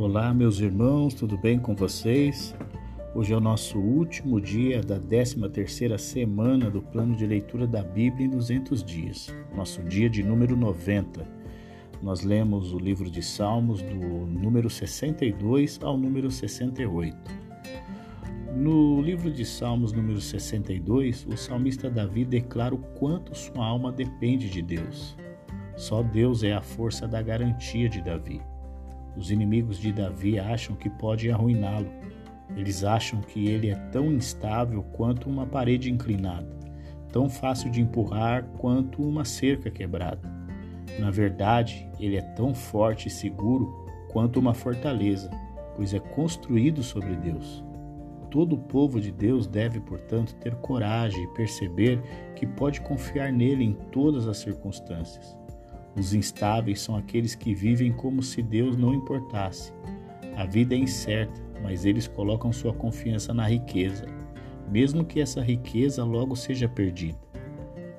Olá, meus irmãos, tudo bem com vocês? Hoje é o nosso último dia da 13ª semana do plano de leitura da Bíblia em 200 dias, nosso dia de número 90. Nós lemos o livro de Salmos do número 62 ao número 68. No livro de Salmos número 62, o salmista Davi declara o quanto sua alma depende de Deus. Só Deus é a força da garantia de Davi. Os inimigos de Davi acham que podem arruiná-lo. Eles acham que ele é tão instável quanto uma parede inclinada, tão fácil de empurrar quanto uma cerca quebrada. Na verdade, ele é tão forte e seguro quanto uma fortaleza, pois é construído sobre Deus. Todo o povo de Deus deve, portanto, ter coragem e perceber que pode confiar nele em todas as circunstâncias. Os instáveis são aqueles que vivem como se Deus não importasse. A vida é incerta, mas eles colocam sua confiança na riqueza, mesmo que essa riqueza logo seja perdida.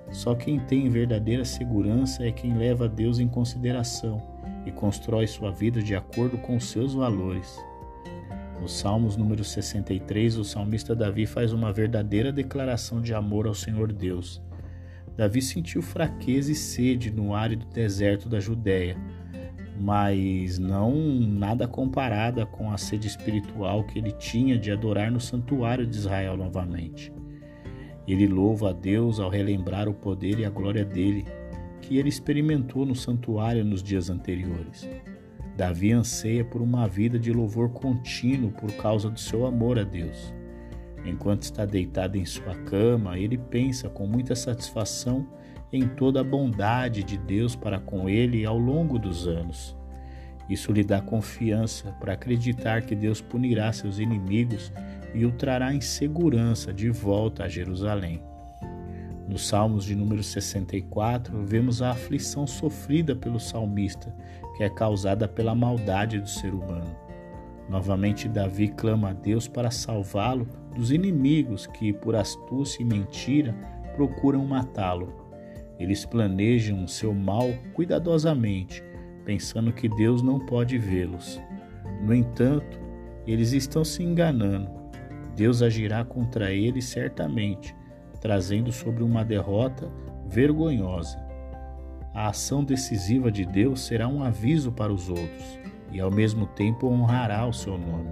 Só quem tem verdadeira segurança é quem leva Deus em consideração e constrói sua vida de acordo com seus valores. No Salmos número 63, o salmista Davi faz uma verdadeira declaração de amor ao Senhor Deus Davi sentiu fraqueza e sede no árido deserto da Judéia, mas não nada comparada com a sede espiritual que ele tinha de adorar no santuário de Israel novamente. Ele louva a Deus ao relembrar o poder e a glória dele, que ele experimentou no santuário nos dias anteriores. Davi anseia por uma vida de louvor contínuo por causa do seu amor a Deus. Enquanto está deitado em sua cama, ele pensa com muita satisfação em toda a bondade de Deus para com ele ao longo dos anos. Isso lhe dá confiança para acreditar que Deus punirá seus inimigos e o trará em segurança de volta a Jerusalém. Nos Salmos de número 64, vemos a aflição sofrida pelo salmista, que é causada pela maldade do ser humano. Novamente, Davi clama a Deus para salvá-lo dos inimigos que, por astúcia e mentira, procuram matá-lo. Eles planejam seu mal cuidadosamente, pensando que Deus não pode vê-los. No entanto, eles estão se enganando. Deus agirá contra eles certamente, trazendo sobre uma derrota vergonhosa. A ação decisiva de Deus será um aviso para os outros e ao mesmo tempo honrará o seu nome.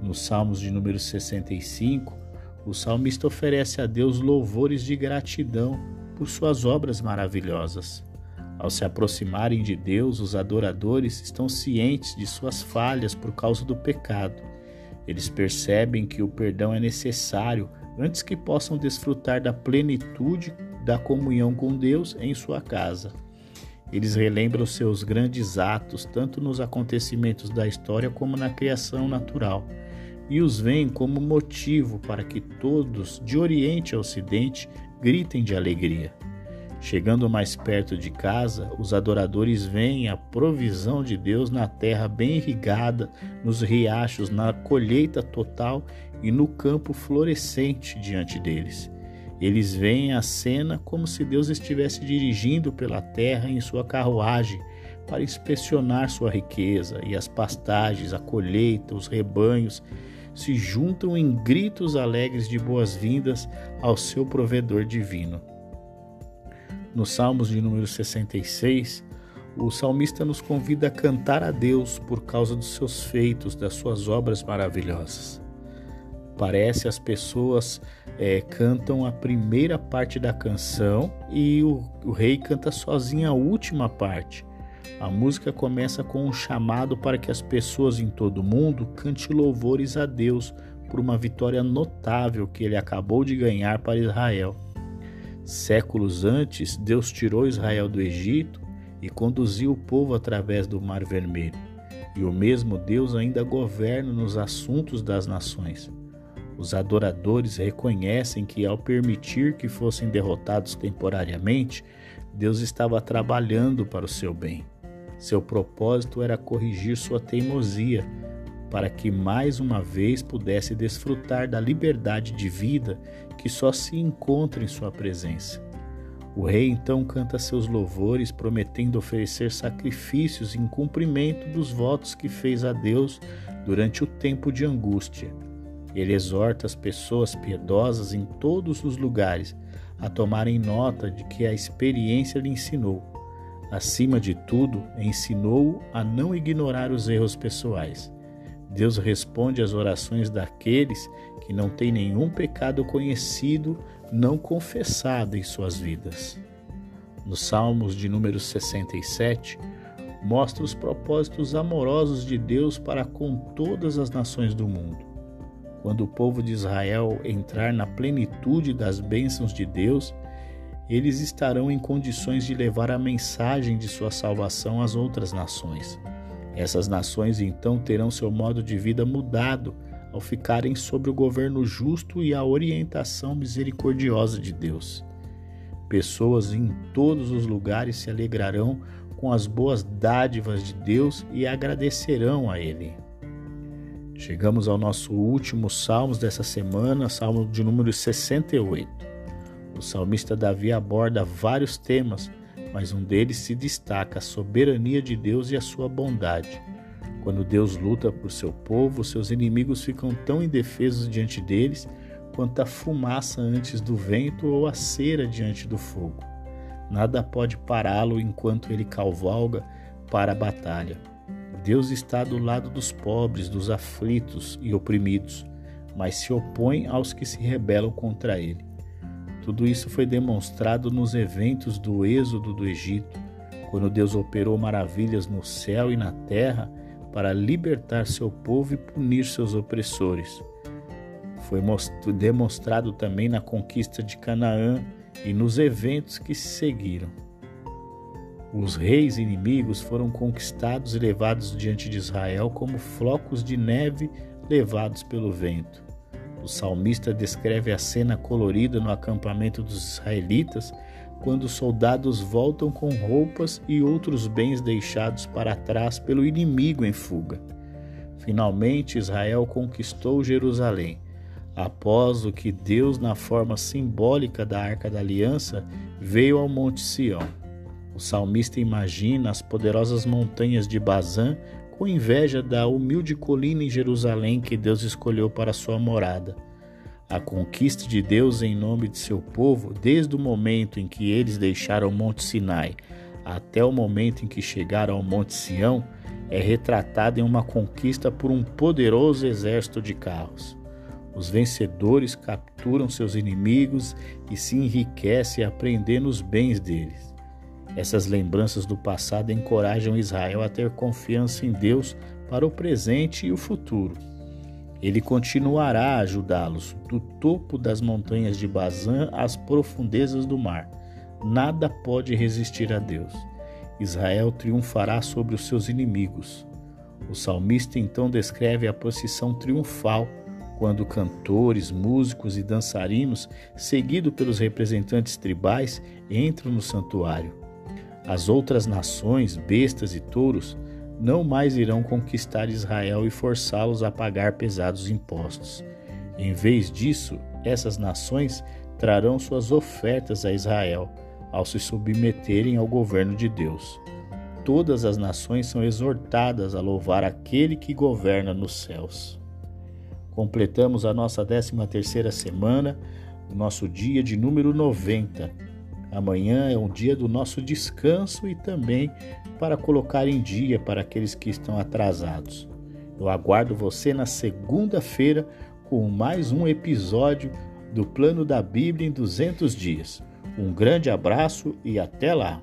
Nos Salmos de número 65, o salmista oferece a Deus louvores de gratidão por suas obras maravilhosas. Ao se aproximarem de Deus, os adoradores estão cientes de suas falhas por causa do pecado. Eles percebem que o perdão é necessário antes que possam desfrutar da plenitude da comunhão com Deus em sua casa. Eles relembram seus grandes atos, tanto nos acontecimentos da história como na criação natural, e os veem como motivo para que todos, de Oriente a Ocidente, gritem de alegria. Chegando mais perto de casa, os adoradores veem a provisão de Deus na terra bem irrigada, nos riachos, na colheita total e no campo florescente diante deles. Eles veem a cena como se Deus estivesse dirigindo pela terra em sua carruagem para inspecionar sua riqueza, e as pastagens, a colheita, os rebanhos se juntam em gritos alegres de boas-vindas ao seu provedor divino. Nos Salmos de número 66, o salmista nos convida a cantar a Deus por causa dos seus feitos, das suas obras maravilhosas. Parece as pessoas é, cantam a primeira parte da canção e o, o rei canta sozinho a última parte. A música começa com um chamado para que as pessoas em todo o mundo cante louvores a Deus por uma vitória notável que ele acabou de ganhar para Israel. Séculos antes, Deus tirou Israel do Egito e conduziu o povo através do Mar Vermelho. E o mesmo Deus ainda governa nos assuntos das nações. Os adoradores reconhecem que, ao permitir que fossem derrotados temporariamente, Deus estava trabalhando para o seu bem. Seu propósito era corrigir sua teimosia, para que mais uma vez pudesse desfrutar da liberdade de vida que só se encontra em sua presença. O rei então canta seus louvores, prometendo oferecer sacrifícios em cumprimento dos votos que fez a Deus durante o tempo de angústia. Ele exorta as pessoas piedosas em todos os lugares a tomarem nota de que a experiência lhe ensinou. Acima de tudo, ensinou a não ignorar os erros pessoais. Deus responde às orações daqueles que não têm nenhum pecado conhecido, não confessado em suas vidas. Nos Salmos de número 67, mostra os propósitos amorosos de Deus para com todas as nações do mundo. Quando o povo de Israel entrar na plenitude das bênçãos de Deus, eles estarão em condições de levar a mensagem de sua salvação às outras nações. Essas nações então terão seu modo de vida mudado ao ficarem sob o governo justo e a orientação misericordiosa de Deus. Pessoas em todos os lugares se alegrarão com as boas dádivas de Deus e agradecerão a Ele. Chegamos ao nosso último salmos dessa semana, salmo de número 68. O salmista Davi aborda vários temas, mas um deles se destaca a soberania de Deus e a sua bondade. Quando Deus luta por seu povo, seus inimigos ficam tão indefesos diante deles quanto a fumaça antes do vento ou a cera diante do fogo. Nada pode pará-lo enquanto ele cavalga para a batalha. Deus está do lado dos pobres, dos aflitos e oprimidos, mas se opõe aos que se rebelam contra ele. Tudo isso foi demonstrado nos eventos do êxodo do Egito, quando Deus operou maravilhas no céu e na terra para libertar seu povo e punir seus opressores. Foi demonstrado também na conquista de Canaã e nos eventos que se seguiram. Os reis inimigos foram conquistados e levados diante de Israel como flocos de neve levados pelo vento. O salmista descreve a cena colorida no acampamento dos israelitas quando os soldados voltam com roupas e outros bens deixados para trás pelo inimigo em fuga. Finalmente, Israel conquistou Jerusalém, após o que Deus, na forma simbólica da Arca da Aliança, veio ao Monte Sião. O salmista imagina as poderosas montanhas de Bazã com inveja da humilde colina em Jerusalém que Deus escolheu para sua morada. A conquista de Deus em nome de seu povo, desde o momento em que eles deixaram o Monte Sinai até o momento em que chegaram ao Monte Sião, é retratada em uma conquista por um poderoso exército de carros. Os vencedores capturam seus inimigos e se enriquecem aprendendo os bens deles. Essas lembranças do passado encorajam Israel a ter confiança em Deus para o presente e o futuro. Ele continuará a ajudá-los do topo das montanhas de Bazã às profundezas do mar. Nada pode resistir a Deus. Israel triunfará sobre os seus inimigos. O salmista então descreve a procissão triunfal quando cantores, músicos e dançarinos, seguidos pelos representantes tribais, entram no santuário. As outras nações, bestas e touros, não mais irão conquistar Israel e forçá-los a pagar pesados impostos. Em vez disso, essas nações trarão suas ofertas a Israel ao se submeterem ao governo de Deus. Todas as nações são exortadas a louvar aquele que governa nos céus. Completamos a nossa 13 terceira semana, o nosso dia de número 90 Amanhã é um dia do nosso descanso e também para colocar em dia para aqueles que estão atrasados. Eu aguardo você na segunda-feira com mais um episódio do Plano da Bíblia em 200 Dias. Um grande abraço e até lá!